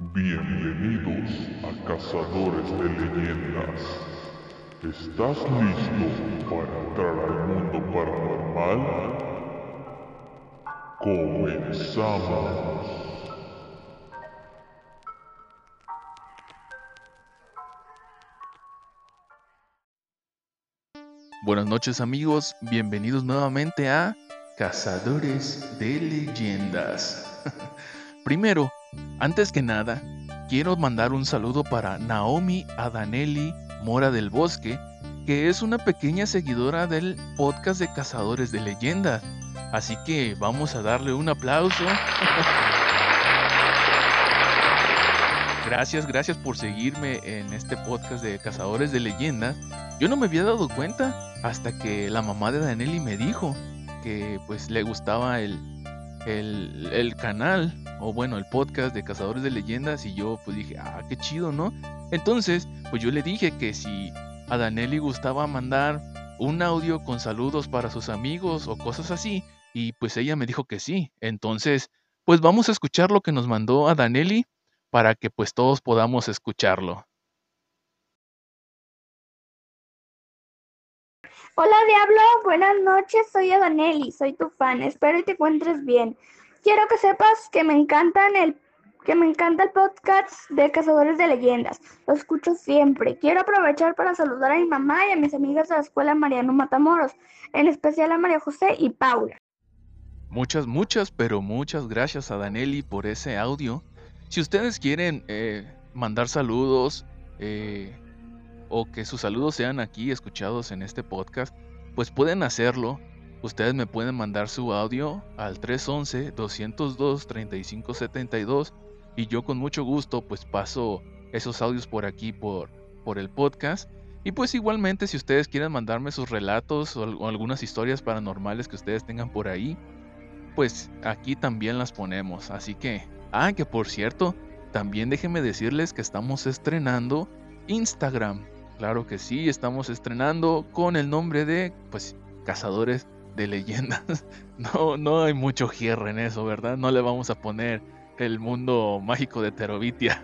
Bienvenidos a Cazadores de Leyendas. ¿Estás listo para entrar al mundo paranormal? Comenzamos. Buenas noches amigos, bienvenidos nuevamente a Cazadores de Leyendas. Primero, antes que nada, quiero mandar un saludo para Naomi Adanelli Mora del Bosque, que es una pequeña seguidora del podcast de Cazadores de Leyendas. Así que vamos a darle un aplauso. Gracias, gracias por seguirme en este podcast de Cazadores de Leyendas. Yo no me había dado cuenta hasta que la mamá de Danelli me dijo que pues le gustaba el, el, canal o bueno el podcast de Cazadores de Leyendas y yo pues dije, ah, qué chido, ¿no? Entonces pues yo le dije que si a Danelli gustaba mandar un audio con saludos para sus amigos o cosas así y pues ella me dijo que sí. Entonces pues vamos a escuchar lo que nos mandó a Danelli para que pues todos podamos escucharlo. Hola Diablo, buenas noches, soy Adanelli, soy tu fan, espero y te encuentres bien. Quiero que sepas que me encantan el que me encanta el podcast de Cazadores de Leyendas. Lo escucho siempre. Quiero aprovechar para saludar a mi mamá y a mis amigas de la escuela Mariano Matamoros, en especial a María José y Paula. Muchas, muchas, pero muchas gracias a Danelli por ese audio si ustedes quieren eh, mandar saludos eh, o que sus saludos sean aquí escuchados en este podcast, pues pueden hacerlo. Ustedes me pueden mandar su audio al 311-202-3572 y yo con mucho gusto pues paso esos audios por aquí por, por el podcast. Y pues igualmente si ustedes quieren mandarme sus relatos o algunas historias paranormales que ustedes tengan por ahí, pues aquí también las ponemos. Así que Ah, que por cierto, también déjenme decirles que estamos estrenando Instagram. Claro que sí, estamos estrenando con el nombre de, pues, Cazadores de Leyendas. No, no hay mucho hierro en eso, ¿verdad? No le vamos a poner el mundo mágico de Terovitia.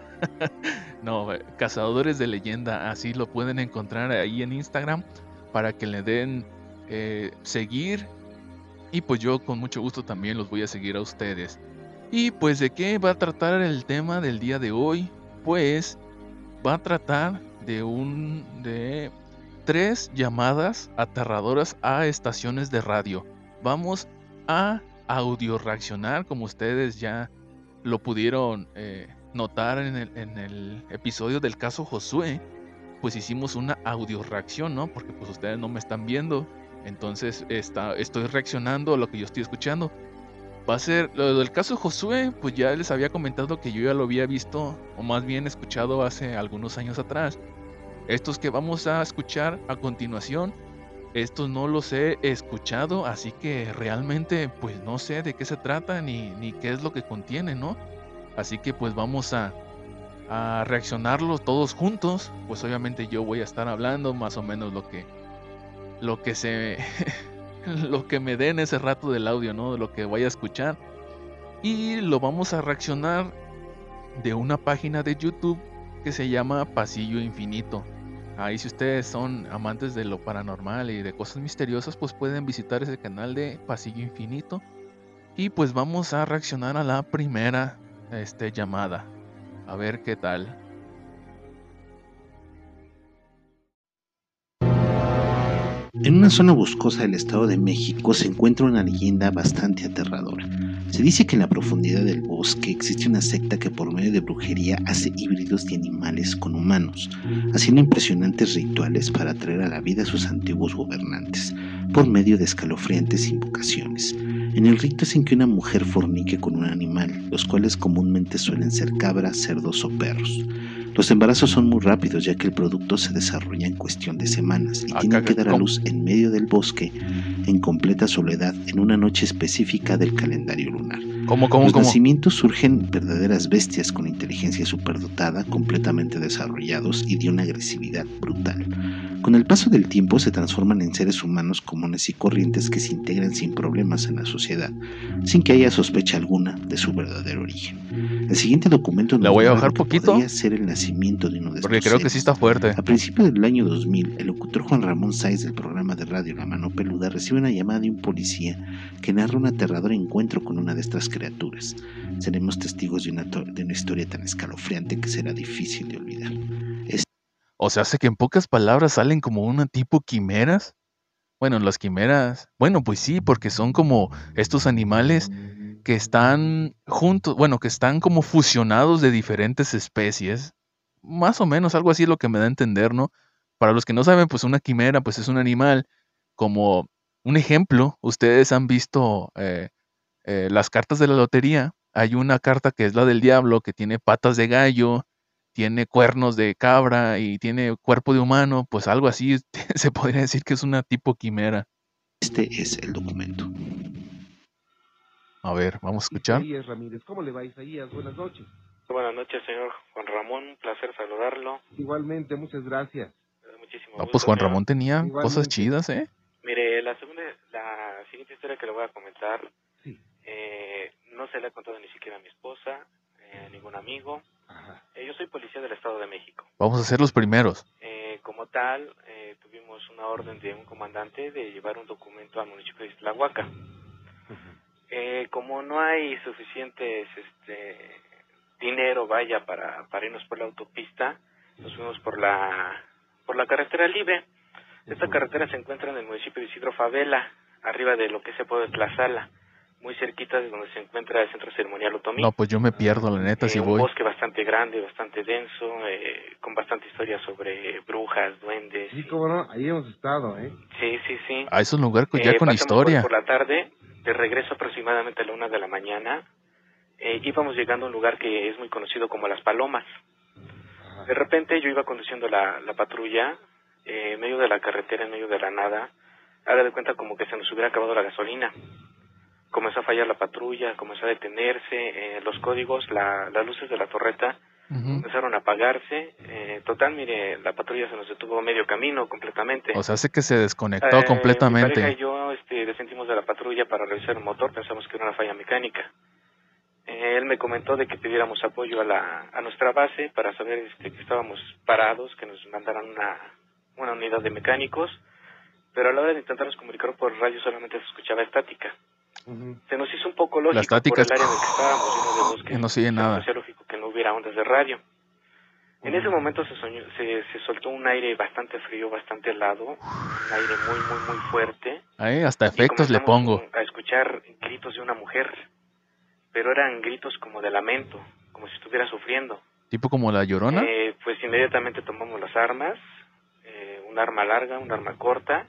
no, Cazadores de Leyenda, así lo pueden encontrar ahí en Instagram para que le den eh, seguir. Y pues yo con mucho gusto también los voy a seguir a ustedes. Y pues de qué va a tratar el tema del día de hoy? Pues va a tratar de un de tres llamadas aterradoras a estaciones de radio. Vamos a audio reaccionar como ustedes ya lo pudieron eh, notar en el, en el, episodio del caso Josué. Pues hicimos una audio reacción, ¿no? Porque pues ustedes no me están viendo. Entonces está, estoy reaccionando a lo que yo estoy escuchando. Va a ser lo del caso Josué, pues ya les había comentado que yo ya lo había visto, o más bien escuchado hace algunos años atrás. Estos que vamos a escuchar a continuación, estos no los he escuchado, así que realmente pues no sé de qué se trata ni, ni qué es lo que contiene, ¿no? Así que pues vamos a, a reaccionarlos todos juntos. Pues obviamente yo voy a estar hablando más o menos lo que, lo que se... lo que me den ese rato del audio, ¿no? De lo que vaya a escuchar. Y lo vamos a reaccionar de una página de YouTube que se llama Pasillo Infinito. Ahí si ustedes son amantes de lo paranormal y de cosas misteriosas, pues pueden visitar ese canal de Pasillo Infinito. Y pues vamos a reaccionar a la primera este, llamada. A ver qué tal. En una zona boscosa del Estado de México se encuentra una leyenda bastante aterradora. Se dice que en la profundidad del bosque existe una secta que por medio de brujería hace híbridos de animales con humanos, haciendo impresionantes rituales para atraer a la vida a sus antiguos gobernantes, por medio de escalofriantes invocaciones. En el rito es en que una mujer fornique con un animal, los cuales comúnmente suelen ser cabras, cerdos o perros. Los embarazos son muy rápidos ya que el producto se desarrolla en cuestión de semanas y ah, tiene que dar a luz en medio del bosque en completa soledad en una noche específica del calendario lunar. ¿Cómo, cómo, Los cómo? nacimientos surgen verdaderas bestias con inteligencia superdotada, completamente desarrollados y de una agresividad brutal. Con el paso del tiempo se transforman en seres humanos comunes y corrientes que se integran sin problemas en la sociedad, sin que haya sospecha alguna de su verdadero origen. El siguiente documento ¿La nos voy a bajar poquito? podría ser el nacimiento de uno de Porque estos creo que sí seres. está fuerte. A principios del año 2000, el locutor Juan Ramón Sáez del programa de radio La Mano Peluda recibe una llamada de un policía que narra un aterrador encuentro con una de estas criaturas. Seremos testigos de una, historia tan escalofriante que será difícil de olvidar. O sea, hace que en pocas palabras salen como una tipo quimeras. Bueno, las quimeras. Bueno, pues sí, porque son como estos animales que están juntos, bueno, que están como fusionados de diferentes especies. Más o menos, algo así es lo que me da a entender, ¿no? Para los que no saben, pues una quimera, pues es un animal como un ejemplo. Ustedes han visto eh, eh, las cartas de la lotería. Hay una carta que es la del diablo, que tiene patas de gallo, tiene cuernos de cabra y tiene cuerpo de humano, pues algo así se podría decir que es una tipo quimera. Este es el documento. A ver, vamos a escuchar. Isaías Ramírez, ¿cómo le va Isaías? Buenas noches. Buenas noches, señor Juan Ramón. Un placer saludarlo. Igualmente, muchas gracias. Muchísimo No, gusto, pues Juan señor. Ramón tenía cosas chidas, ¿eh? Mire, la segunda, la siguiente historia que le voy a comentar. Eh, no se la he contado ni siquiera a mi esposa, eh, a ningún amigo. Eh, yo soy policía del Estado de México. Vamos a ser los primeros. Eh, como tal, eh, tuvimos una orden de un comandante de llevar un documento al municipio de Islahuaca. Eh, como no hay suficientes este, dinero, vaya, para, para irnos por la autopista, nos fuimos por la, por la carretera libre. Esta carretera se encuentra en el municipio de Isidro Favela, arriba de lo que se puede Tlazala, muy cerquita de donde se encuentra el centro ceremonial Otomí. No, pues yo me pierdo, la neta, si Eh, un voy. bosque bastante grande, bastante denso, eh, con bastante historia sobre brujas, duendes. Sí, cómo no, ahí hemos estado, ¿eh? Sí, sí, sí. A esos lugares pues, ya Eh, con historia. Por, por la tarde, de regreso aproximadamente a la una de la mañana, eh, íbamos llegando a un lugar que es muy conocido como Las Palomas. Ajá. De repente yo iba conduciendo la, la patrulla eh, en medio de la carretera, en medio de la nada. Haga de cuenta como que se nos hubiera acabado la gasolina. Comenzó a fallar la patrulla, comenzó a detenerse, eh, los códigos, la, las luces de la torreta Ujú. empezaron a apagarse. Eh, total, mire, la patrulla se nos detuvo medio camino completamente. O sea, hace que se desconectó Eh, Mi pareja y completamente. yo este, descendimos de la patrulla para revisar el motor, pensamos que era una falla mecánica. Eh, él me comentó de que pidiéramos apoyo a, la, a nuestra base para saber este, que estábamos parados, que nos mandaran una, una unidad de mecánicos, pero a la hora de intentarnos comunicar por radio solamente se escuchaba estática. Se nos hizo un poco lógico por el área en el que estábamos, lleno de bosques. Que no se se nos nada. hacía lógico que no hubiera ondas de radio. En ese momento se, soñó- se, se soltó un aire bastante frío, bastante helado, un aire muy, muy, muy fuerte. Ahí hasta efectos le pongo. A escuchar gritos de una mujer, pero eran gritos como de lamento, como si estuviera sufriendo. Tipo como la llorona. Eh, pues inmediatamente tomamos las armas, eh, un arma larga, un arma corta,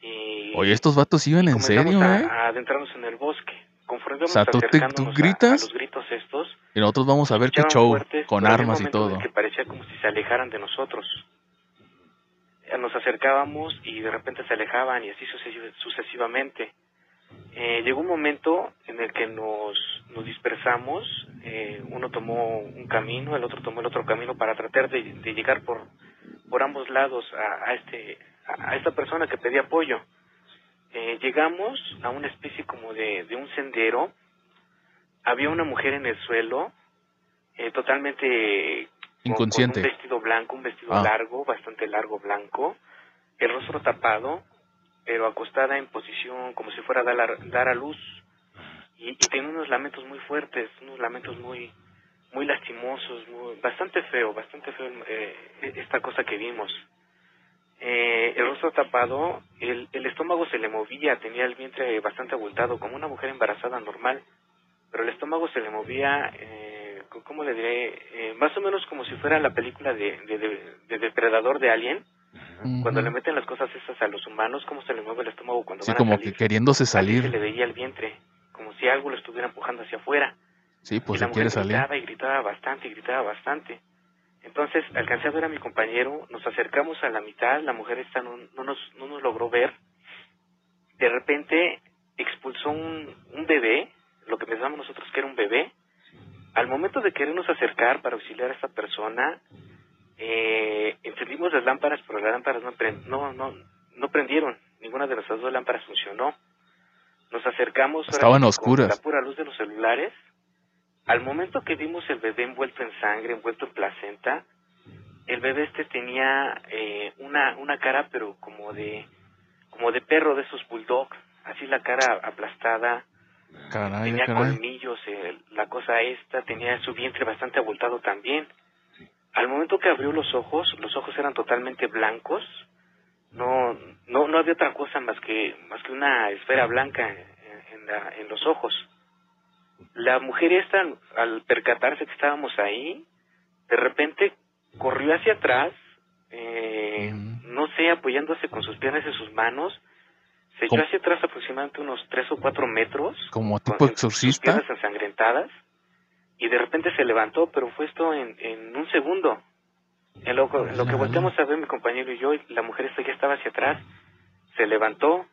y, Oye, estos vatos iban en serio, a, ¿eh? a adentrarnos en el bosque. Conforme O sea, tú te- tú acercándonos a- gritas, a los gritos estos, Y nosotros vamos a ver qué show, fuertes, con armas y todo. que parecía como si se alejaran de nosotros. Eh, Nos acercábamos y de repente se alejaban y así sucesi- sucesivamente. Eh, llegó un momento en el que nos, nos dispersamos, eh, uno tomó un camino, el otro tomó el otro camino para tratar de, de llegar por, por ambos lados a, a este, a, a esta persona que pedía apoyo. Eh, llegamos a una especie como de, de un sendero, había una mujer en el suelo, eh, totalmente con- Inconsciente. Con un vestido blanco, un vestido Ah. largo, bastante largo blanco, el rostro tapado, pero acostada en posición como si fuera a dar, a- dar a luz. Y, y tenía unos lamentos muy fuertes, unos lamentos muy muy lastimosos, muy, bastante feo, bastante feo eh, esta cosa que vimos. Eh, el rostro tapado, el, el estómago se le movía, tenía el vientre bastante abultado, como una mujer embarazada normal, pero el estómago se le movía, eh, ¿cómo le diré? Eh, más o menos como si fuera la película de, de, de- de Depredador de Alien, cuando le meten las cosas esas a los humanos, cómo se le mueve el estómago cuando Sí, van a como salir. que queriéndose Así se le salir. veía el vientre, como si algo lo estuviera empujando hacia afuera. Sí, pues y la se quiere mujer salir. gritaba y gritaba bastante y gritaba bastante. Entonces alcancé a ver a mi compañero, nos acercamos a la mitad, la mujer esta no, no, nos, no nos logró ver. De repente expulsó un, un bebé, lo que pensamos nosotros que era un bebé. Al momento de querernos acercar para auxiliar a esta persona, eh, encendimos las lámparas, pero las lámparas no, no, no, no prendieron. Ninguna de nuestras dos lámparas funcionó. Nos acercamos. Estaban oscuras. Con la pura luz de los celulares. Al momento que vimos el bebé envuelto en sangre, envuelto en placenta, el bebé este tenía eh, una, una cara, pero como de, como de perro de esos bulldogs. Así la cara aplastada, Caray, tenía caray. colmillos, eh, la cosa esta, tenía su vientre bastante abultado también. Al momento que abrió los ojos, los ojos eran totalmente blancos, no, no, no había otra cosa más que, más que una esfera blanca en, en la- en los ojos. La mujer esta, al percatarse que estábamos ahí, de repente corrió hacia atrás, eh, no sé, apoyándose con sus piernas y sus manos, se echó hacia atrás aproximadamente unos tres o cuatro metros, Como con tipo sus exorcista. piernas ensangrentadas, y de repente se levantó, pero fue esto en, en un segundo. En lo, en lo que volteamos a ver mi compañero y yo, la mujer esta ya estaba hacia atrás, se levantó.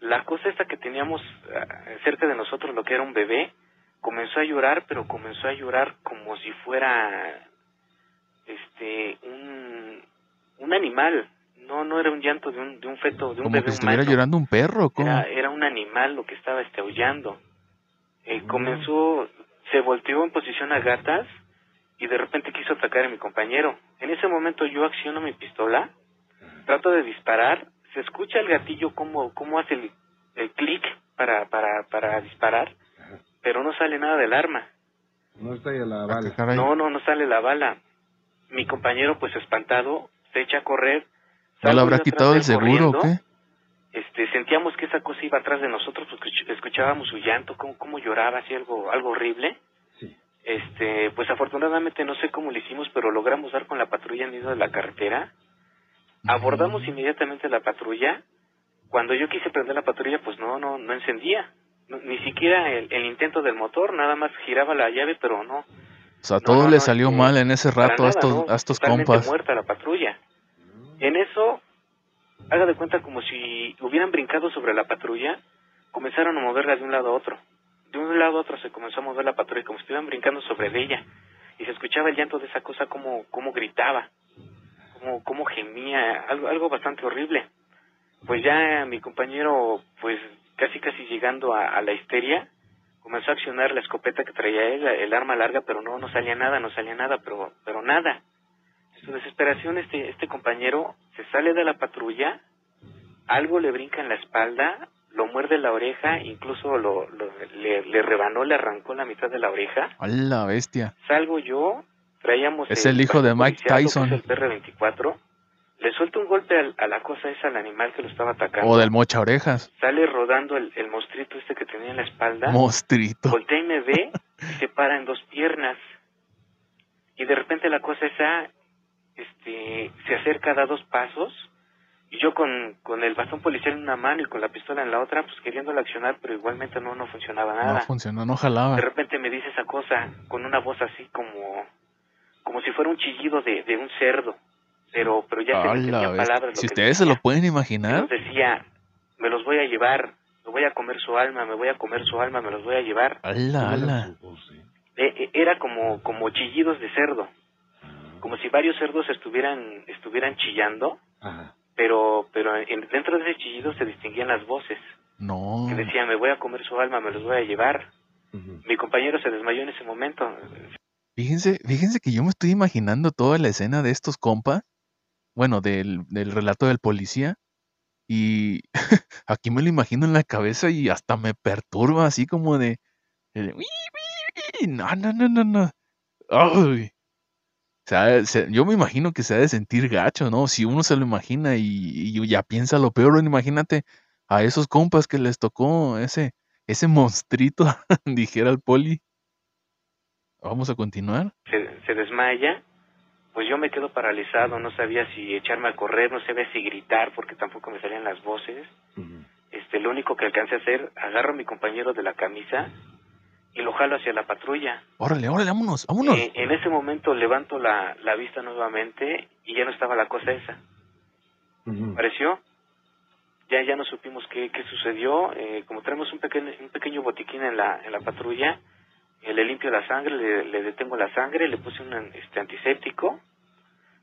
La cosa esta que teníamos ah, cerca de nosotros, lo que era un bebé, comenzó a llorar, pero comenzó a llorar como si fuera este un, un animal. No, no era un llanto de un, de un feto, de un Como bebé que estuviera humano. llorando un perro, ¿cómo? Era, era un animal lo que estaba este, aullando. Eh, comenzó, se volteó en posición a gatas y de repente quiso atacar a mi compañero. En ese momento yo acciono mi pistola, trato de disparar, se escucha el gatillo como, como hace el, el clic para, para, para disparar, pero no sale nada del arma. No está ahí a la Ah, bala. No, no, no sale la bala. Mi compañero, pues espantado, se echa a correr. ¿No Salgo le habrá quitado el seguro o qué? Este, sentíamos que esa cosa iba atrás de nosotros, porque escuch- escuchábamos su llanto, cómo, cómo lloraba, así algo, algo horrible. Sí. Este, pues afortunadamente no sé cómo lo hicimos, pero logramos dar con la patrulla en medio de la carretera. Abordamos inmediatamente la patrulla. Cuando yo quise prender la patrulla, pues no, no, no encendía. Ni siquiera el, el intento del motor, nada más giraba la llave, pero no. O sea, No, todo no, le salió mal en ese rato a estos, a estos compas. muerta la patrulla. En eso, haga de cuenta como si hubieran brincado sobre la patrulla, comenzaron a moverla de un lado a otro. De un lado a otro se comenzó a mover la patrulla como si estuvieran brincando sobre ella. Y se escuchaba el llanto de esa cosa como, como gritaba, como, como gemía, algo, algo bastante horrible. Pues ya mi compañero, pues casi casi llegando a, a la histeria, comenzó a accionar la escopeta que traía él, el arma larga, pero no, no salía nada, no salía nada, pero, pero nada. En su desesperación, este, este compañero se sale de la patrulla, algo le brinca en la espalda, lo muerde la oreja, incluso lo, lo- le, le rebanó, le arrancó la mitad de la oreja. A la bestia. Salgo yo, traíamos... Es el hijo de Mike Tyson. es el PR-24, le suelto un golpe al- a la cosa esa, al animal que lo estaba atacando. O del mocha orejas. Sale rodando el, el monstruito este que tenía en la espalda. Mostrito. Voltea y me ve y se para en dos piernas. Y de repente la cosa esa este, se acerca, da dos pasos. Y yo con, con el bastón policial en una mano y con la pistola en la otra, pues queriéndola accionar, pero igualmente no, no funcionaba No nada. funcionó, no jalaba. de repente me dice esa cosa con una voz así como, como si fuera un chillido de, de un cerdo. Pero, pero ya se palabras. Si ustedes se lo pueden imaginar, decía, me los voy a llevar, me voy a comer su alma, me voy a comer su alma, me los voy a llevar. ala, ala. Eh, eh, era como, como chillidos de cerdo, como si varios cerdos estuvieran, estuvieran chillando, Ajá. pero, pero en- dentro de ese chillido se distinguían las voces, No. que decía, me voy a comer su alma, me los voy a llevar. Mi compañero se desmayó en ese momento. Fíjense, fíjense que yo me estoy imaginando toda la escena de estos compas, bueno, del, del relato del policía, y aquí me lo imagino en la cabeza y hasta me perturba así como de, el, "Uy, uy, uy", no, no, no, no, no. O sea, se- yo me imagino que se ha de sentir gacho, ¿no? Si uno se lo imagina y, y ya piensa lo peor, imagínate a esos compas que les tocó ese, ese monstruito, dijera el poli. Vamos a continuar. Se desmaya, pues yo me quedo paralizado, no sabía si echarme a correr, no sabía si gritar, porque tampoco me salían las voces. Este, lo único que alcancé a hacer, agarro a mi compañero de la camisa y lo jalo hacia la patrulla. Órale, órale, vámonos, vámonos. Eh, en ese momento levanto la, la vista nuevamente y ya no estaba la cosa esa. Ujú. Apareció, ya ya no supimos qué, qué sucedió. Eh, como tenemos un pequeño, un pequeño botiquín en la, en la patrulla, le limpio la sangre, le, le detengo la sangre, le puse un este, antiséptico,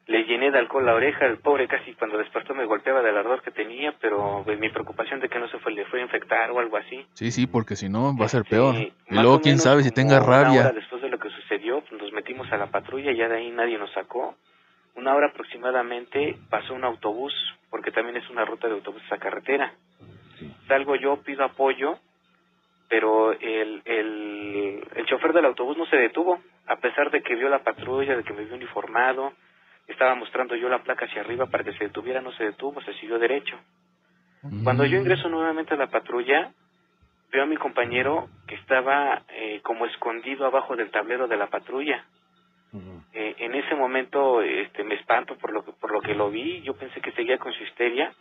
le llené de alcohol la oreja, el pobre casi cuando despertó me golpeaba del ardor que tenía, pero pues, mi preocupación de que no se fue, le fue a infectar o algo así. Sí, sí, porque si no va a ser Este, peor. Y luego quién sabe si tenga Una hora rabia. después de lo que sucedió, pues, nos metimos a la patrulla, ya de ahí nadie nos sacó. Una hora aproximadamente pasó un autobús, porque también es una ruta de autobús esa carretera. Salgo yo, pido apoyo, pero el, el, el chofer del autobús no se detuvo, a pesar de que vio la patrulla, de que me vio uniformado, estaba mostrando yo la placa hacia arriba para que se detuviera, no se detuvo, se siguió derecho. Cuando yo ingreso nuevamente a la patrulla, veo a mi compañero que estaba eh, como escondido abajo del tablero de la patrulla. Eh, en ese momento este, me espanto por lo, que, por lo que lo vi, yo pensé que seguía con su histeria,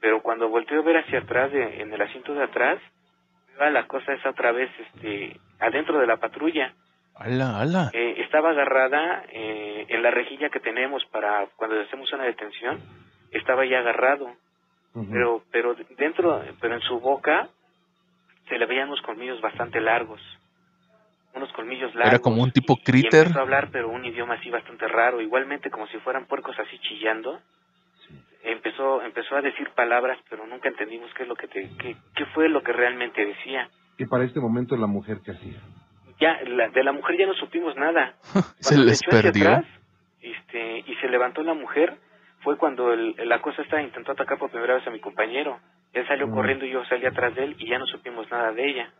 pero cuando volteo a ver hacia atrás, de- en el asiento de atrás, la cosa esa otra vez este, adentro de la patrulla. Ala, ala. Eh, estaba agarrada eh, en la rejilla que tenemos para cuando hacemos una detención, estaba ya agarrado pero pero dentro pero en su boca se le veían unos colmillos bastante largos unos colmillos largos Era como un tipo y critter. empezó a hablar pero un idioma así bastante raro igualmente como si fueran puercos así chillando empezó empezó a decir palabras pero nunca entendimos qué es lo que te, qué, qué fue lo que realmente decía Que para este momento la mujer que hacía. ya la- de la mujer ya no supimos nada Se Cuando les perdió. atrás, este, y se levantó la mujer, fue cuando el, la cosa esta intentó atacar por primera vez a mi compañero. Él salió Mm. corriendo y yo salí atrás de él y ya no supimos nada de ella.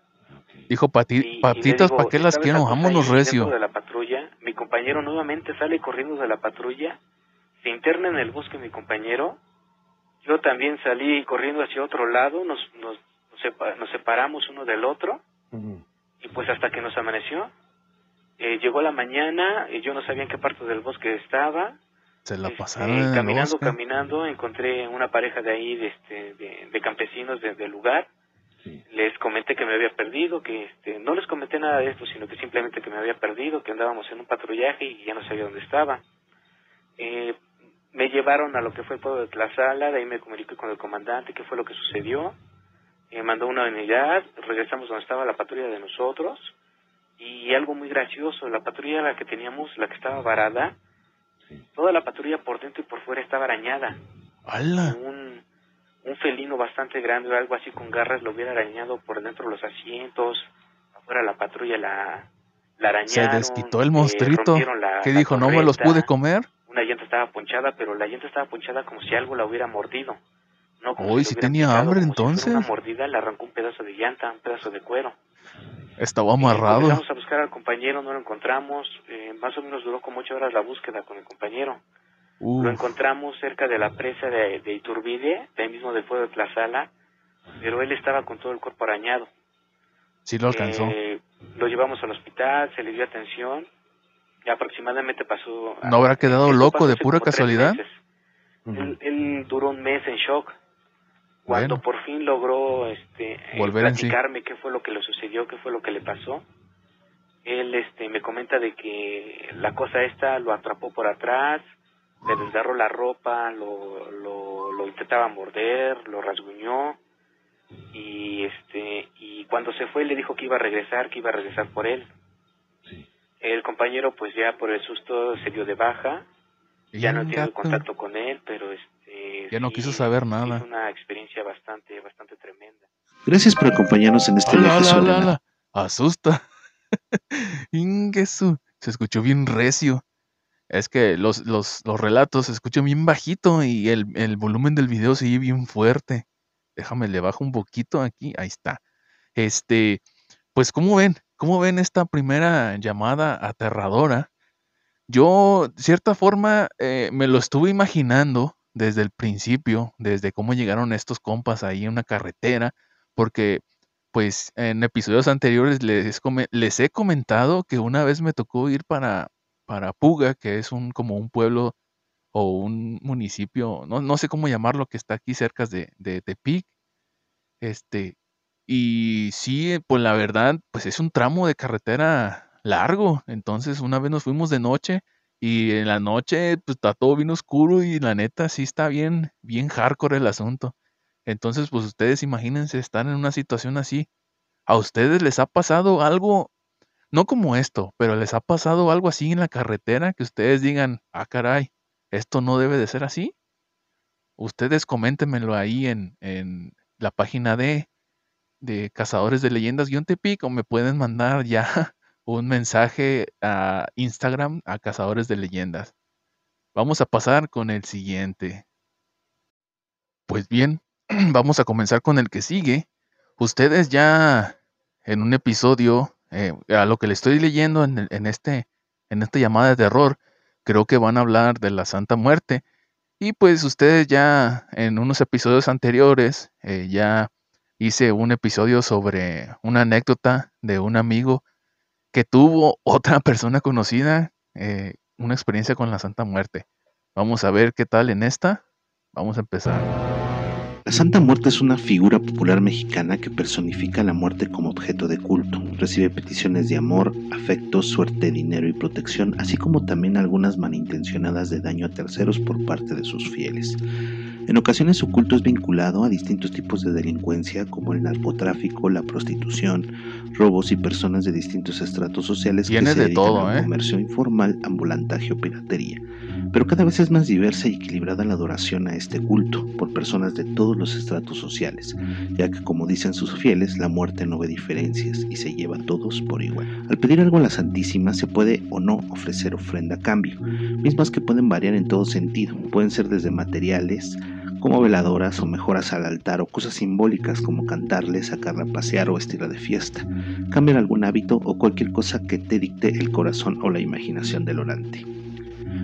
Dijo pati- Y- y patitas, ¿para qué las "¿Estaba quiero? Vámonos recio. de la patrulla, mi compañero nuevamente sale corriendo de la patrulla, se interna en el bosque mi compañero, yo también salí corriendo hacia otro lado, nos, nos, nos sepa- nos separamos uno del otro, y pues hasta que nos amaneció. Eh, llegó la mañana, y yo no sabía en qué parte del bosque estaba. Se la Este, pasaron el caminando, caminando, encontré una pareja de ahí, de, este, de, de campesinos de- del lugar. Les comenté que me había perdido, que este, no les comenté nada de esto, sino que simplemente que me había perdido, que andábamos en un patrullaje y ya no sabía dónde estaba. Eh, me llevaron a lo que fue el pueblo de Tlazala, de ahí me comuniqué con el comandante, qué fue lo que sucedió. Eh, mandó una unidad, regresamos donde estaba la patrulla de nosotros. Y algo muy gracioso, la patrulla la que teníamos, la que estaba varada, toda la patrulla por dentro y por fuera estaba arañada. ¡Hala! Un, un felino bastante grande o algo así con garras lo hubiera arañado por dentro los asientos, afuera la patrulla la, la arañaron. Se desquitó el eh, monstruito. la- la dijo? ¿No me los pude comer? Una llanta estaba ponchada, pero la llanta estaba ponchada como si algo la hubiera mordido. No como Uy, si hubieran tenía picado, hambre como si entonces. una mordida le arrancó un pedazo de llanta, un pedazo de cuero. Estaba amarrado. Empezamos a buscar al compañero, no lo encontramos. eh, más o menos duró como ocho horas la búsqueda con el compañero. Uf. Lo encontramos cerca de la presa de, de Iturbide, de ahí mismo del pueblo de Tlazala, pero él estaba con todo el cuerpo arañado. Sí lo alcanzó. Eh, lo llevamos al hospital, se le dio atención, y aproximadamente pasó... ¿No habrá quedado loco de pura casualidad? Él, él duró un mes en shock. Cuando Bueno. por fin logró este, eh, Volver sí. platicarme qué fue lo que le sucedió, qué fue lo que le pasó, él este, me comenta de que la cosa esta lo atrapó por atrás, le desgarró la ropa, lo, lo, lo intentaba morder, lo rasguñó y este y cuando se fue le dijo que iba a regresar, que iba a regresar por él. El compañero pues ya por el susto se dio de baja, ya no tiene contacto con él, pero este Ya no sí, quiso saber nada. fue una experiencia bastante bastante tremenda. Gracias por acompañarnos en este ¡Ala, viaje ala, sobre ala, la ala! Asusta. Ingesu. Se escuchó bien recio. Es que los, los, los relatos se escuchan bien bajito y el, el volumen del video se oye bien fuerte. Déjame, le bajo un poquito aquí. Ahí está. Este, pues, ¿cómo ven? ¿Cómo ven esta primera llamada aterradora? Yo, de cierta forma, eh, me lo estuve imaginando desde el principio, desde cómo llegaron estos compas ahí en una carretera, porque pues en episodios anteriores les, he comentado que una vez me tocó ir para, para Puga, que es un como un pueblo o un municipio, no, no sé cómo llamarlo, que está aquí cerca de, de Tepic. Este, y sí, pues la verdad, pues es un tramo de carretera largo. Entonces, una vez nos fuimos de noche y en la noche, pues está todo bien oscuro y la neta sí está bien, bien hardcore el asunto. Entonces, pues ustedes imagínense estar en una situación así. ¿A ustedes les ha pasado algo, no como esto, pero les ha pasado algo así en la carretera que ustedes digan, ah, caray, esto no debe de ser así? Ustedes coméntenmelo ahí en, en la página de, de Cazadores de Leyendas guion Tepic o me pueden mandar ya un mensaje a Instagram a Cazadores de Leyendas. Vamos a pasar con el siguiente. Pues bien, vamos a comenzar con el que sigue. Ustedes ya en un episodio, eh, a lo que le estoy leyendo en, en, este, en esta llamada de terror, creo que van a hablar de la Santa Muerte. Y pues ustedes ya en unos episodios anteriores eh, ya hice un episodio sobre una anécdota de un amigo que tuvo otra persona conocida, eh, una experiencia con la Santa Muerte. Vamos a ver qué tal en esta. Vamos a empezar. La Santa Muerte es una figura popular mexicana que personifica la muerte como objeto de culto. Recibe peticiones de amor, afecto, suerte, dinero y protección, así como también algunas malintencionadas de daño a terceros por parte de sus fieles. En ocasiones su culto es vinculado a distintos tipos de delincuencia como el narcotráfico, la prostitución, robos y personas de distintos estratos sociales Viene que se de dedican todo, al ¿eh? comercio informal, ambulantaje o piratería. Pero cada vez es más diversa y equilibrada la adoración a este culto por personas de todos los estratos sociales, ya que como dicen sus fieles, la muerte no ve diferencias y se lleva a todos por igual. Al pedir algo a la Santísima se puede o no ofrecer ofrenda a cambio, mismas que pueden variar en todo sentido, pueden ser desde materiales, como veladoras o mejoras al altar o cosas simbólicas como cantarle, sacarla a pasear o estilo de fiesta, cambiar algún hábito o cualquier cosa que te dicte el corazón o la imaginación del orante.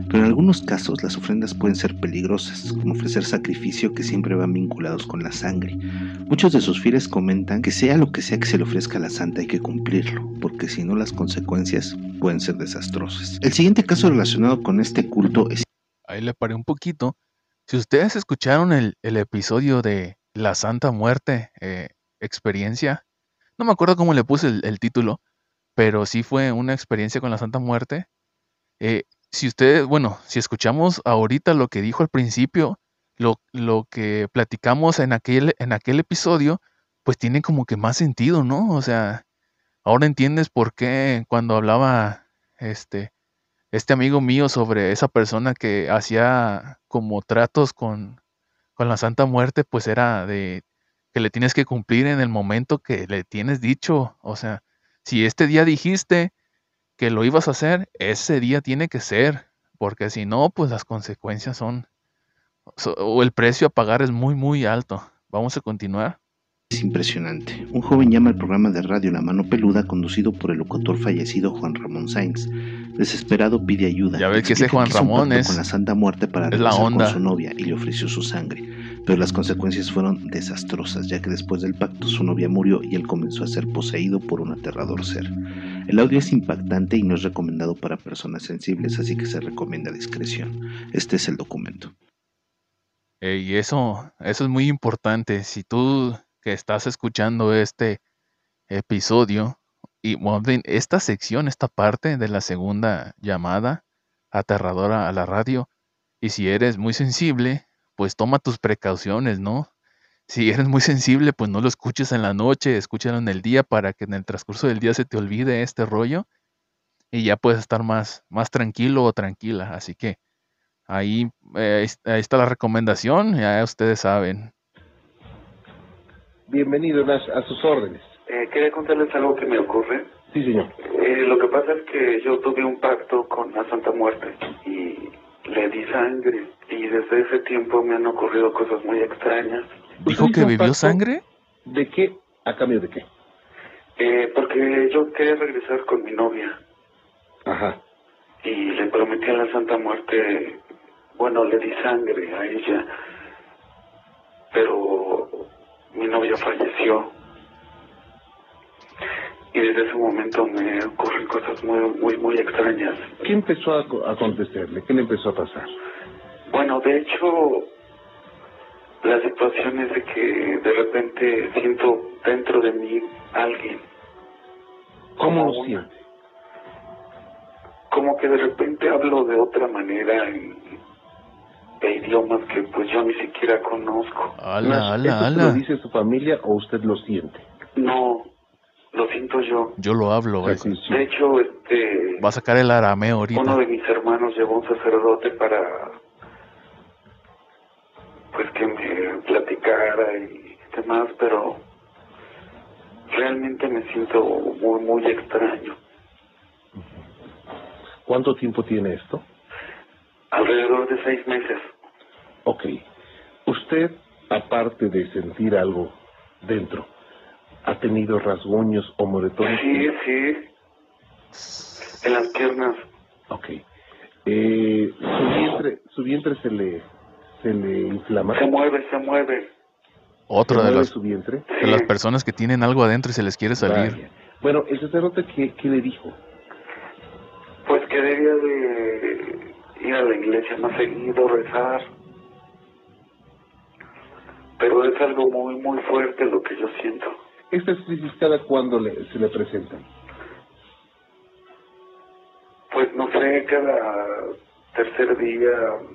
Pero en algunos casos las ofrendas pueden ser peligrosas, como ofrecer sacrificio que siempre van vinculados con la sangre. Muchos de sus fieles comentan que sea lo que sea que se le ofrezca a la santa hay que cumplirlo, porque si no las consecuencias pueden ser desastrosas. El siguiente caso relacionado con este culto es Ahí le paré un poquito. Si ustedes escucharon el, el episodio de La Santa Muerte, eh, experiencia, no me acuerdo cómo le puse el, el título, pero sí fue una experiencia con la Santa Muerte. Eh, si ustedes, bueno, si escuchamos ahorita lo que dijo al principio, lo, lo que platicamos en aquel, en aquel episodio, pues tiene como que más sentido, ¿no? O sea, ahora entiendes por qué cuando hablaba este, este amigo mío sobre esa persona que hacía como tratos con, con la Santa Muerte, pues era de que le tienes que cumplir en el momento que le tienes dicho. O sea, si este día dijiste que lo ibas a hacer, ese día tiene que ser, porque si no, pues las consecuencias son, so- o el precio a pagar es muy, muy alto. Vamos a continuar. Es impresionante. Un joven llama al programa de radio La Mano Peluda conducido por el locutor fallecido Juan Ramón Sainz. Desesperado pide ayuda. Ya ves que ese Juan Ramón es- con la Santa Muerte para es la onda. con su novia y le ofreció su sangre. Pero las consecuencias fueron desastrosas, ya que después del pacto su novia murió y él comenzó a ser poseído por un aterrador ser. El audio es impactante y no es recomendado para personas sensibles, así que se recomienda discreción. Este es el documento. Y eso, eso es muy importante. Si tú que estás escuchando este episodio y esta sección, esta parte de la segunda llamada aterradora a la radio, y si eres muy sensible, pues toma tus precauciones, ¿no? Si eres muy sensible, pues no lo escuches en la noche, escúchalo en el día para que en el transcurso del día se te olvide este rollo y ya puedes estar más, más tranquilo o tranquila. Así que ahí, eh, ahí es- ahí está la recomendación, ya ustedes saben. Bienvenido a, a sus órdenes. Eh, quería contarles algo que me ocurre. Sí, señor. Eh, lo que pasa es que yo tuve un pacto con la Santa Muerte y le di sangre y desde ese tiempo me han ocurrido cosas muy extrañas. ¿Dijo ¿Usted que bebió sangre? ¿De qué? ¿A cambio de qué? Eh, porque yo quería regresar con mi novia Ajá. y le prometí a la Santa Muerte, bueno, le di sangre a ella, pero mi novia falleció. Y desde ese momento me ocurren cosas muy, muy, muy extrañas. ¿Qué empezó a acontecerle? ¿Qué le empezó a pasar? Bueno, de hecho, la situación es de que de repente siento dentro de mí alguien. ¿Cómo Como lo una- siente? Como que de repente hablo de otra manera y, de idiomas que pues yo ni siquiera conozco. Ala, ala, ¿Esto se lo ala. dice su familia o usted lo siente? No, lo siento yo. Yo lo hablo. De hecho, este, Va a sacar el arameo ahorita. uno de mis hermanos llevó un sacerdote para, pues que me platicara y demás, pero realmente me siento muy, muy extraño. ¿Cuánto tiempo tiene esto? Alrededor de seis meses. Ok. Usted, aparte de sentir algo dentro, ¿ha tenido rasguños o moretones? Sí, sí. En las piernas. Ok. Eh, su vientre, su vientre se le, se le inflama. Se mueve, se mueve. Otra ¿Se de mueve las, su vientre? de las personas que tienen algo adentro y se les quiere salir. Vaya. Bueno, el sacerdote, ¿qué, qué le dijo? Pues que debía de ir a la iglesia más seguido, rezar. Pero es algo muy, muy fuerte lo que yo siento. ¿Estas crisis cada cuándo le, se le presentan? Pues no sé, cada tercer día,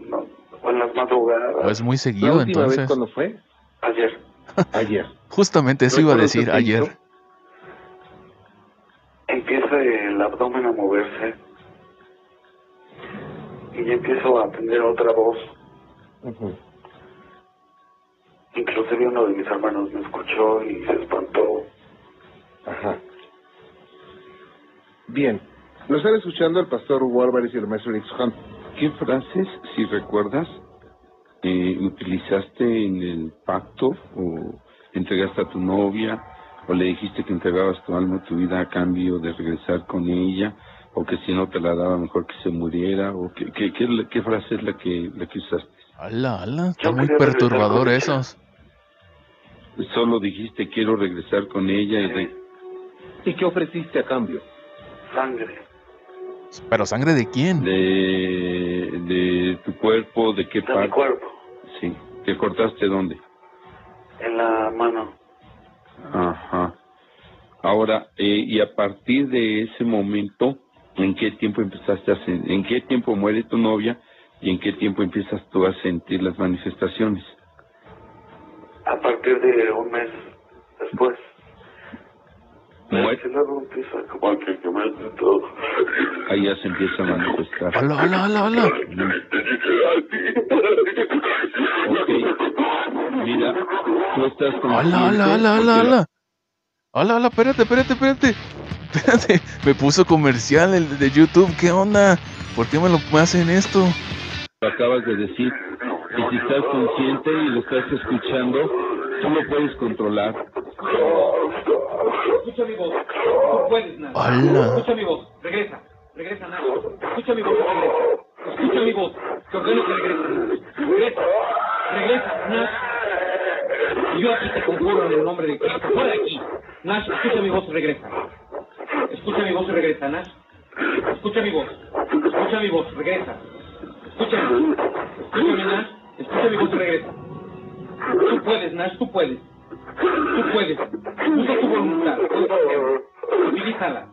no, o en las madrugadas. O es muy ¿La seguido, última vez entonces. cuándo fue? Ayer. Ayer. Justamente eso iba a ¿Recuerda usted decir ayer. hizo? Empieza el abdomen a moverse. Y ya empiezo a tener otra voz. Ujú. Inclusive uno de mis hermanos me escuchó y se espantó. Ajá. Bien. Lo están escuchando el pastor Warbaris y el maestro Hunt. ¿Qué frases, si recuerdas, eh, utilizaste en el pacto o entregaste a tu novia o le dijiste que entregabas tu alma, tu vida a cambio de regresar con ella o que si no te la daba mejor que se muriera o qué, qué, qué, qué frase es la que, la que usaste? Ala, ala, está Yo muy perturbador esos. Solo dijiste quiero regresar con ella y re- ¿Y qué ofreciste a cambio? Sangre. Pero sangre de quién? de, de tu cuerpo, de qué De mi parte. cuerpo. Sí. ¿Te cortaste dónde? En la mano. Ajá. Ahora, eh, y a partir de ese momento, ¿en qué tiempo empezaste a en qué tiempo muere tu novia y en qué tiempo empiezas tú a sentir las manifestaciones? A partir de un mes después. Muere, Y luego empieza como que, que me todo. Ahí ya se empieza a manifestar. Ala, ala, ala, ala. Ok. Mira, tú estás Ala, ala, ala, ala, consciente ala. Ala, ala, espérate, espérate, espérate. Espérate, me puso comercial el de YouTube. ¿Qué onda? ¿Por qué me lo me hacen esto? lo acabas de decir, y si estás consciente y lo estás escuchando, tú lo puedes controlar. Escucha mi voz. Tú puedes, Nash. Ala. Escucha mi voz. Regresa. Regresa, Nash. Escucha mi voz regresa. Escucha mi voz. Te ordeno que regresa, Nash. Regresa. Regresa, Nash. Y yo aquí te conjuro en el nombre de Cristo. Fuera de aquí. Nash, escucha mi voz y regresa. Escucha mi voz y regresa, Nash. Escucha mi voz. Escucha mi voz. Regresa. Escúchame. Escúchame, Nash. Escucha mi voz y regresa. Tú puedes, Nash. Tú puedes. Tú puedes. Usa tu voluntad. Utilízala.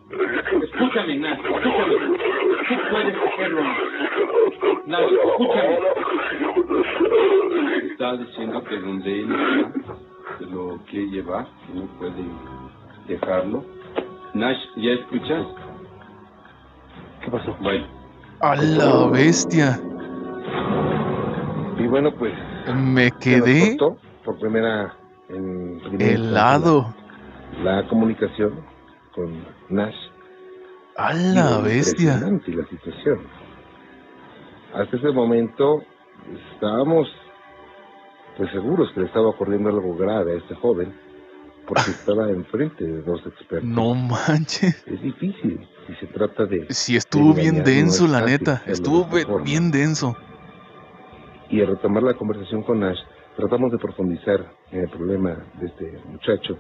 Escúchame, Nash. Escúchame. Tú puedes hacerlo, Nash. Nash, escúchame. Está diciendo que donde él está, se lo quiere llevar, que no puede dejarlo. Nash, ¿ya escuchas? ¿Qué pasó? Bueno, A la bestia. Y bueno, pues Me quedé por primera en primera helado. La, comunicación con Nash. A la bestia. La situación. Hasta ese momento estábamos pues seguros que le estaba ocurriendo algo grave a este joven porque estaba enfrente de dos expertos. No manches. Es difícil si se trata de Sí, estuvo de bien denso, la neta. de Estuvo bien denso. Y al retomar la conversación con Nash, tratamos de profundizar en el problema de este muchacho.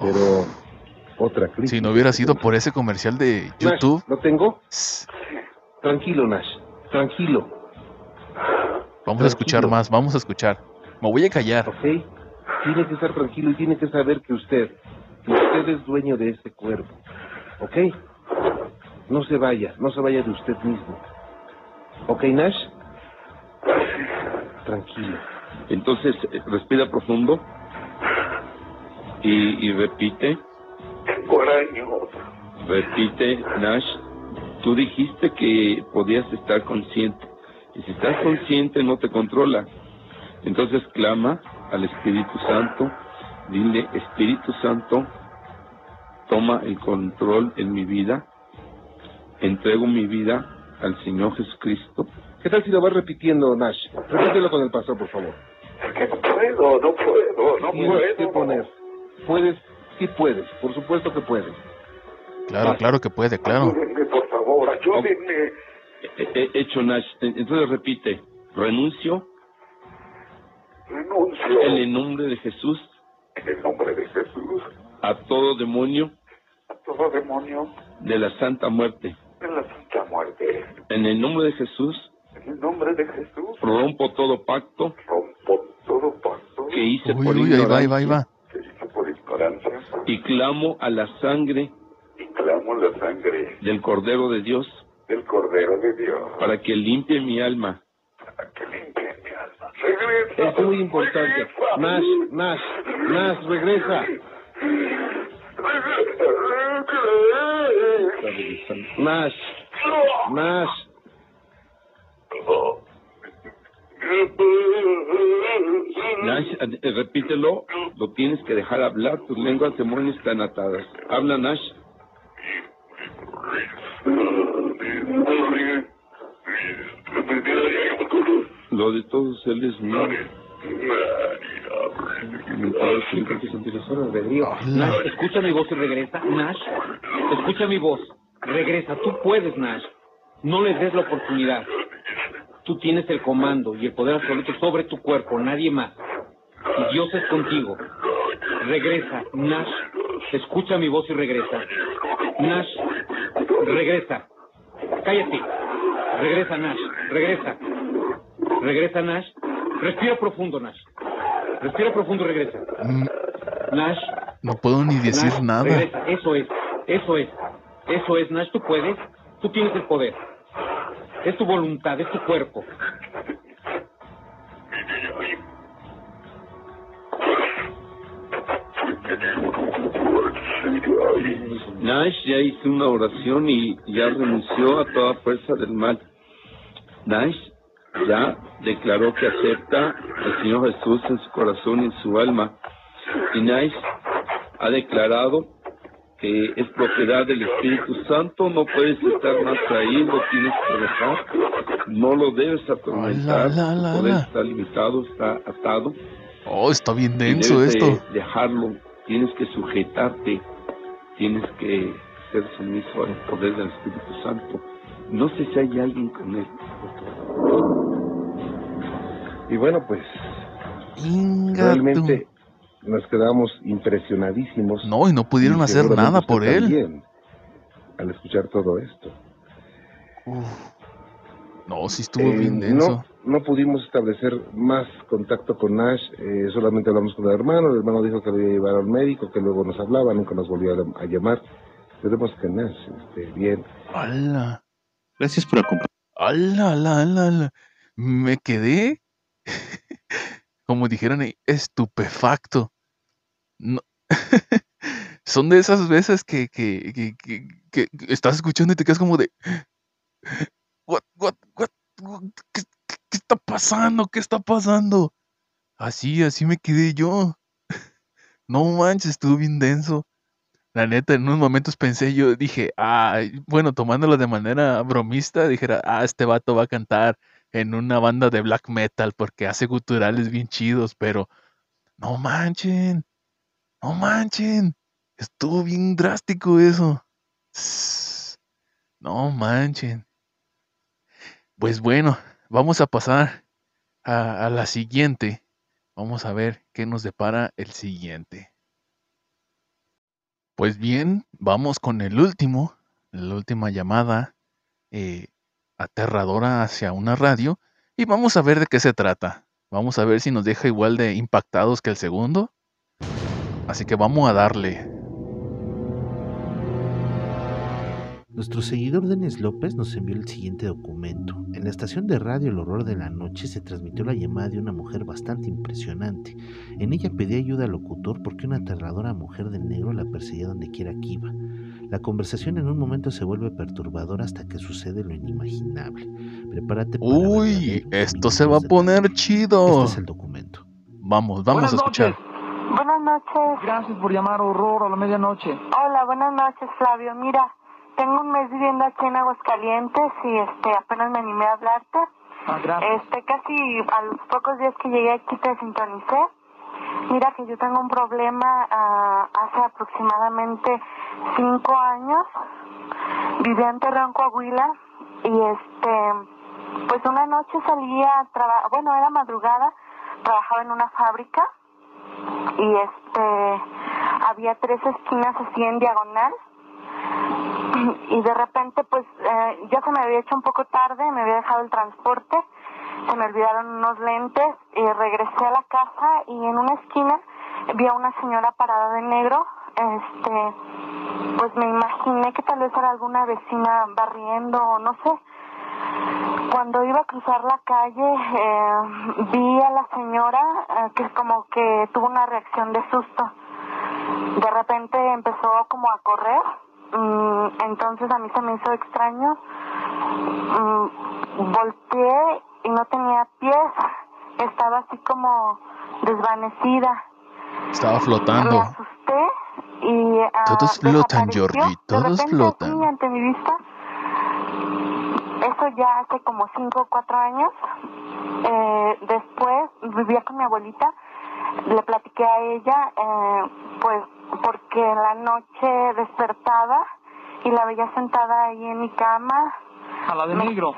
Pero otra crisis. Si no hubiera sido por ese comercial de Nash, YouTube. ¿Lo tengo? Tranquilo, Nash. Tranquilo. Vamos a escuchar más, vamos a escuchar. Me voy a callar. ¿Ok? Tiene que estar tranquilo y tiene que saber que usted, que usted es dueño de este cuerpo. ¿Ok? No se vaya, no se vaya de usted mismo. ¿Ok, Nash? tranquilo. Entonces, eh, respira profundo y, y repite, repite, Nash. Tú dijiste que podías estar consciente. Y si estás consciente, no te controla. Entonces clama al Espíritu Santo. Dile, Espíritu Santo, toma el control en mi vida. Entrego mi vida al Señor Jesucristo. ¿Qué tal si lo vas repitiendo, Nash? Repítelo con el pastor, por favor. Que no puedo, no puedo, no Tienes que puedo. poner. Puedes, sí puedes, por supuesto que puedes. Claro, claro que puede, claro. Ayúdenme, por favor, ayúdenme. He- he hecho Nash. Entonces repite, renuncio Renuncio en el nombre de Jesús en el nombre de Jesús a todo demonio a todo demonio de la santa muerte. de la santa muerte. En el nombre de Jesús En el nombre de Jesús rompo todo pacto rompo todo pacto que hice Uy, por uy, ahí va, ahí va, ahí va. Ignorancia y clamo a la sangre y clamo la sangre del Cordero de Dios del Cordero de Dios para que limpie mi alma. para que limpie mi alma. Regresa. Es muy importante. regresa. Nash, Nash, Nash, regresa. Nash, Nash. Nash, eh, repítelo, lo tienes que dejar hablar, tus lenguas demonios están atadas. Habla Nash. Lo de todos él es mío. Nash, escucha mi voz y regresa. Nash, escucha mi voz. Regresa. Tú puedes, Nash. No les des la oportunidad. Tú tienes el comando y el poder absoluto sobre tu cuerpo, nadie más. Y Dios es contigo. Regresa, Nash. Escucha mi voz y regresa. Nash, regresa. Cállate. Regresa, Nash. Regresa. Regresa, Nash. Respira profundo, Nash. Respira profundo y regresa. Mm, Nash. No puedo ni decir Nash, nada. regresa. Eso es. Eso es. Eso es, Nash. Tú puedes. Tú tienes el poder. Es tu voluntad, es tu cuerpo. Nash ya hizo una oración y ya renunció a toda fuerza del mal. Nash ya declaró que acepta al Señor Jesús en su corazón y en su alma. Y Nash ha declarado que es propiedad del Espíritu Santo, no puedes estar más ahí, lo tienes que dejar, no lo debes atormentar, ala, su poder está limitado, está atado. Oh, está bien denso debes de esto. dejarlo, tienes que sujetarte, tienes que ser sumiso al poder del Espíritu Santo. No sé si hay alguien con él. Y bueno, pues Inga realmente nos quedamos impresionadísimos. No, y no pudieron Y hacer nada por él. al escuchar todo esto. Uf. No, sí estuvo Eh, bien denso. no, no pudimos establecer más contacto con Nash, eh, solamente hablamos con el hermano, el hermano dijo que lo iba a llevar al médico, que luego nos hablaba, nunca nos volvió a, a llamar. Esperemos que Nash esté bien. Ala. Gracias por acompañarnos. Ala, ala, ala, ala. Me quedé, como dijeron ahí, estupefacto. Son de esas veces que, que, que, que- estás escuchando y te quedas como de... What, what, what, what- ¿Qué, qué- qué está pasando? ¿Qué está pasando? Así, así me quedé yo. No manches, estuvo bien denso. La neta, en unos momentos pensé, yo dije, ah, bueno, tomándolo de manera bromista, dijera, ah, este vato va a cantar en una banda de black metal porque hace guturales bien chidos, pero no manchen, no manchen, estuvo bien drástico eso. No manchen. Pues bueno, vamos a pasar a, a la siguiente. Vamos a ver qué nos depara el siguiente. Pues bien, vamos con el último, la última llamada eh, aterradora hacia una radio y vamos a ver de qué se trata. Vamos a ver si nos deja igual de impactados que el segundo. Así que vamos a darle. Nuestro seguidor Denis López nos envió el siguiente documento. En la estación de radio El Horror de la Noche se transmitió la llamada de una mujer bastante impresionante. En ella pedía ayuda al locutor porque una aterradora mujer de negro la perseguía donde quiera que iba. La conversación en un momento se vuelve perturbadora hasta que sucede lo inimaginable. Prepárate para Uy, esto se va a poner chido. Este es el documento. Vamos, vamos Buenas a escuchar. noches. Buenas noches. Gracias por llamar Horror a la medianoche. Hola, buenas noches, Flavio. Mira, tengo un mes viviendo aquí en Aguascalientes y este apenas me animé a hablarte. Ah, gracias. Este, casi a los pocos días que llegué aquí te sintonicé. Mira que yo tengo un problema ah, hace aproximadamente cinco años. Vivía en Torreón, Coahuila y este, pues una noche salía a bueno, era madrugada, trabajaba en una fábrica y este, había tres esquinas así en diagonal y de repente pues eh, ya se me había hecho un poco tarde, me había dejado el transporte, se me olvidaron unos lentes y regresé a la casa y en una esquina vi a una señora parada de negro, este pues me imaginé que tal vez era alguna vecina barriendo o no sé. Cuando iba a cruzar la calle eh, vi a la señora eh, que como que tuvo una reacción de susto. De repente empezó como a correr Mm, entonces a mí se me hizo extraño. Mm, volteé y no tenía pies. Estaba así como desvanecida. Estaba Me flotando. asusté y ah, Todos flotan. Georgie, De todos repente, flotan. así, ante mi vista. Eso ya hace como cinco o cuatro años. Eh, después vivía con mi abuelita. Le platiqué a ella, eh, pues porque en la noche despertaba y la veía sentada ahí en mi cama. A la de Me- negro.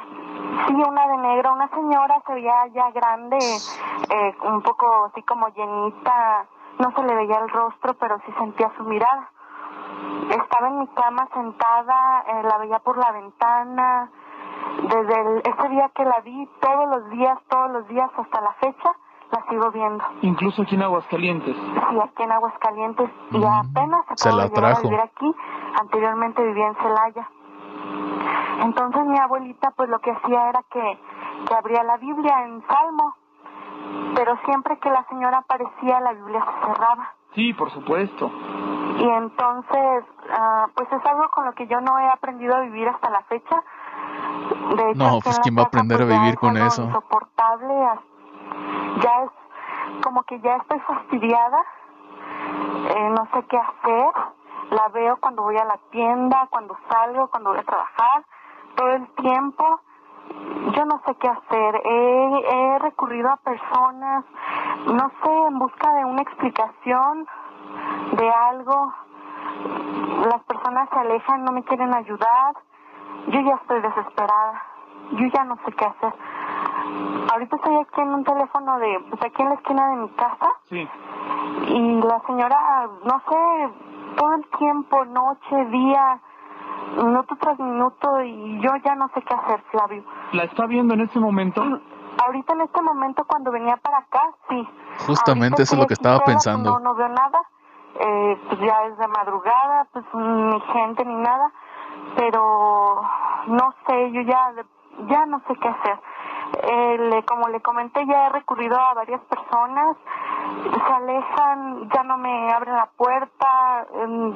Sí, una de negro, una señora se veía ya grande, eh, un poco así como llenita, no se le veía el rostro, pero sí sentía su mirada. Estaba en mi cama sentada, eh, la veía por la ventana, desde el- ese día que la vi, todos los días, todos los días hasta la fecha, la sigo viendo. Incluso aquí en Aguascalientes. Sí, aquí en Aguascalientes y apenas Se acabo la de trajo. vivir aquí. Anteriormente vivía en Celaya. Entonces mi abuelita pues lo que hacía era que, que abría la Biblia en Salmo, pero siempre que la señora aparecía la Biblia se cerraba. Sí, por supuesto. Y entonces, ah, pues es algo con lo que yo no he aprendido a vivir hasta la fecha. De hecho, No, pues ¿quién va a casa, aprender pues, a vivir es con algo eso? Insoportable, as- ya es como que ya estoy fastidiada, eh, no sé qué hacer. La veo cuando voy a la tienda, cuando salgo, cuando voy a trabajar, todo el tiempo. Yo no sé qué hacer. He, he recurrido a personas, no sé, en busca de una explicación de algo. Las personas se alejan, no me quieren ayudar. Yo ya estoy desesperada. Yo ya no sé qué hacer. Ahorita estoy aquí en un teléfono de, pues aquí en la esquina de mi casa Sí. y la señora, no sé, todo el tiempo, noche, día, minuto tras minuto y yo ya no sé qué hacer, Flavio. ¿La está viendo en este momento? Ahorita en este momento cuando venía para acá, sí. Justamente Ahorita eso es lo que estaba pensando. No, no veo nada. Eh, pues ya es de madrugada, pues ni gente ni nada. Pero no sé, yo ya, ya no sé qué hacer. Eh, le- como le comenté, ya he recurrido a varias personas. Se alejan, ya no me abren la puerta. em,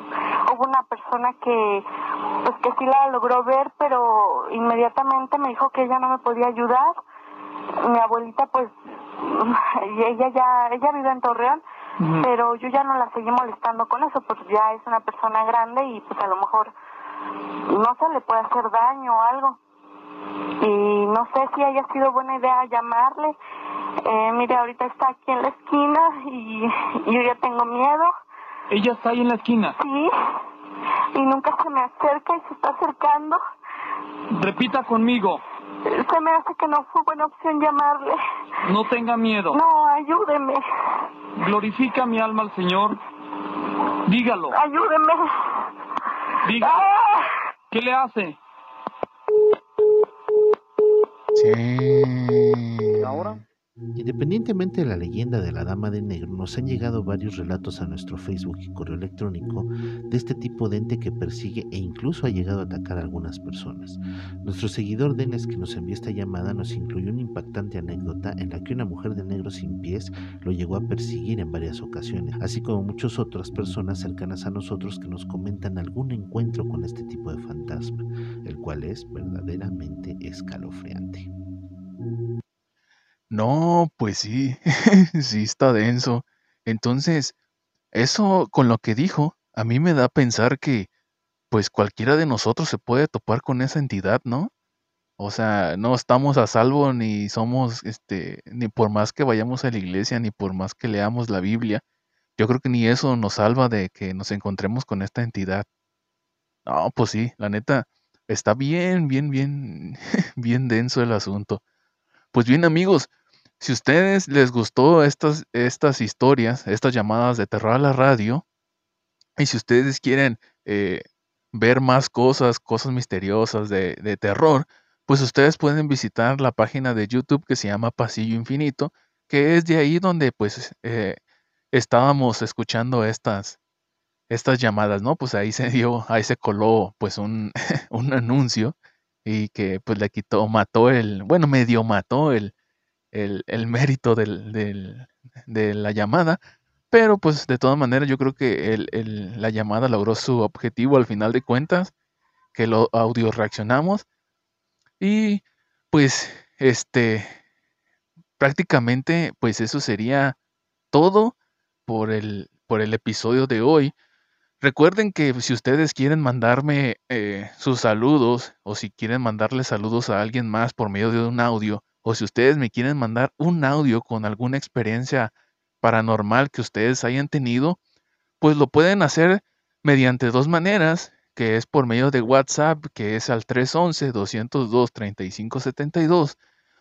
hubo una persona que, pues que sí la logró ver, pero inmediatamente me dijo que ella no me podía ayudar mi abuelita pues y ella ya ella vive en Torreón pero yo ya no la seguí molestando con eso pues ya es una persona grande y pues a lo mejor no se le puede hacer daño o algo y no sé si haya sido buena idea llamarle eh, mire ahorita está aquí en la esquina y yo ya tengo miedo Ella está ahí en la esquina. sí y nunca se me acerca y se está acercando Repita conmigo. se me hace que no fue buena opción llamarle No tenga miedo. no ayúdeme Glorifica mi alma al Señor. Dígalo. ayúdeme Dígalo. ¡Ah! ¿Qué le hace? Sí. ¿Ahora? Independientemente de la leyenda de la Dama de Negro, nos han llegado varios relatos a nuestro Facebook y correo electrónico de este tipo de ente que persigue e incluso ha llegado a atacar a algunas personas. Nuestro seguidor Denis que nos envió esta llamada nos incluyó una impactante anécdota en la que una mujer de negro sin pies lo llegó a perseguir en varias ocasiones, así como muchas otras personas cercanas a nosotros que nos comentan algún encuentro con este tipo de fantasma, el cual es verdaderamente escalofriante. No, pues sí, sí está denso. Entonces, eso con lo que dijo, a mí me da a pensar que, pues cualquiera de nosotros se puede topar con esa entidad, ¿no? O sea, no estamos a salvo ni somos, este, ni por más que vayamos a la iglesia, ni por más que leamos la Biblia. Yo creo que ni eso nos salva de que nos encontremos con esta entidad. No, pues sí, la neta, está bien, bien, bien, bien denso el asunto. Pues bien, amigos, si ustedes les gustó estas, estas historias, estas llamadas de terror a la radio, y si ustedes quieren eh, ver más cosas, cosas misteriosas de, de, terror, pues ustedes pueden visitar la página de YouTube que se llama Pasillo Infinito, que es de ahí donde pues eh, estábamos escuchando estas, estas llamadas, ¿no? Pues ahí se dio, ahí se coló pues un, un anuncio y que pues le quitó, mató el, bueno, medio mató el, el, mérito del, de la llamada, pero pues de todas maneras yo creo que el, la llamada logró su objetivo al final de cuentas, que lo audio reaccionamos y pues este prácticamente pues eso sería todo por el, por el episodio de hoy. Recuerden que si ustedes quieren mandarme eh, sus saludos o si quieren mandarle saludos a alguien más por medio de un audio, o si ustedes me quieren mandar un audio con alguna experiencia paranormal que ustedes hayan tenido, pues lo pueden hacer mediante dos maneras, que es por medio de WhatsApp, que es al 311-202-3572,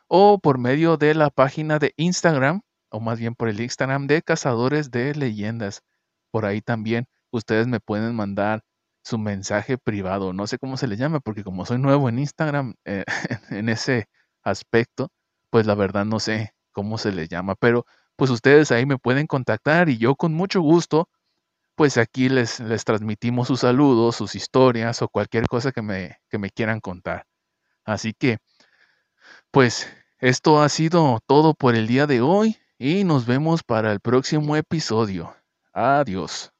o por medio de la página de Instagram, o más bien por el Instagram de Cazadores de Leyendas. Por ahí también ustedes me pueden mandar su mensaje privado, no sé cómo se le llama, porque como soy nuevo en Instagram, eh, en ese aspecto, pues la verdad no sé cómo se le llama, pero pues ustedes ahí me pueden contactar y yo con mucho gusto, pues aquí les, les transmitimos sus saludos, sus historias o cualquier cosa que me, que me quieran contar. Así que, pues esto ha sido todo por el día de hoy y nos vemos para el próximo episodio. Adiós.